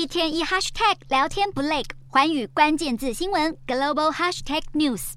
一天一 hashtag 聊天不累，环宇关键字新闻 global hashtag news。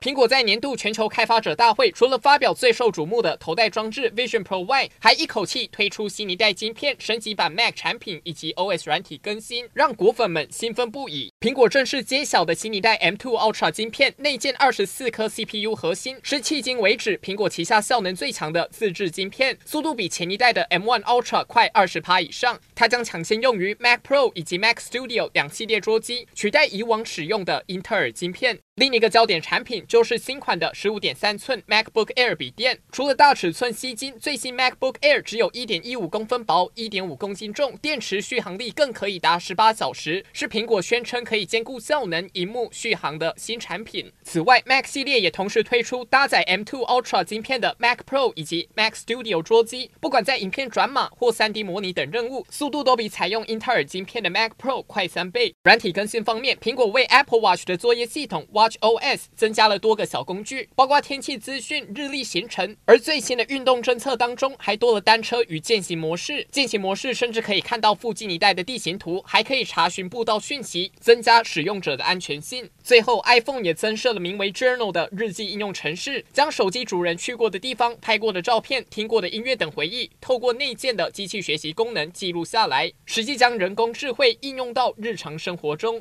苹果在年度全球开发者大会，除了发表最受瞩目的头戴装置 Vision Pro 外，还一口气推出新一代晶片、升级版 Mac 产品以及 OS 软体更新，让果粉们兴奋不已。苹果正式揭晓的新一代 M2 Ultra 晶片，内建二十四颗 CPU 核心，是迄今为止苹果旗下效能最强的自制晶片，速度比前一代的 M1 Ultra 快二十趴以上。它将抢先用于 Mac Pro 以及 Mac Studio 两系列桌机，取代以往使用的英特尔晶片。另一个焦点产品就是新款的十五点三寸 MacBook Air 笔电，除了大尺寸吸金，最新 MacBook Air 只有一点一五公分薄，一点五公斤重，电池续航力更可以达十八小时，是苹果宣称可以兼顾效能、荧幕、续航的新产品。此外，Mac 系列也同时推出搭载 M2 Ultra 晶片的 Mac Pro 以及 Mac Studio 桌机，不管在影片转码或 3D 模拟等任务，速度都比采用英特尔晶片的 Mac Pro 快三倍。软体更新方面，苹果为 Apple Watch 的作业系统 Watch OS 增加了多个小工具，包括天气资讯、日历行程，而最新的运动侦测当中还多了单车与健行模式。健行模式甚至可以看到附近一带的地形图，还可以查询步道讯息，增加使用者的安全性。最后，iPhone 也增设了名为 Journal 的日记应用程式，将手机主人去过的地方、拍过的照片、听过的音乐等回忆，透过内建的机器学习功能记录下来，实际将人工智慧应用到日常生活中。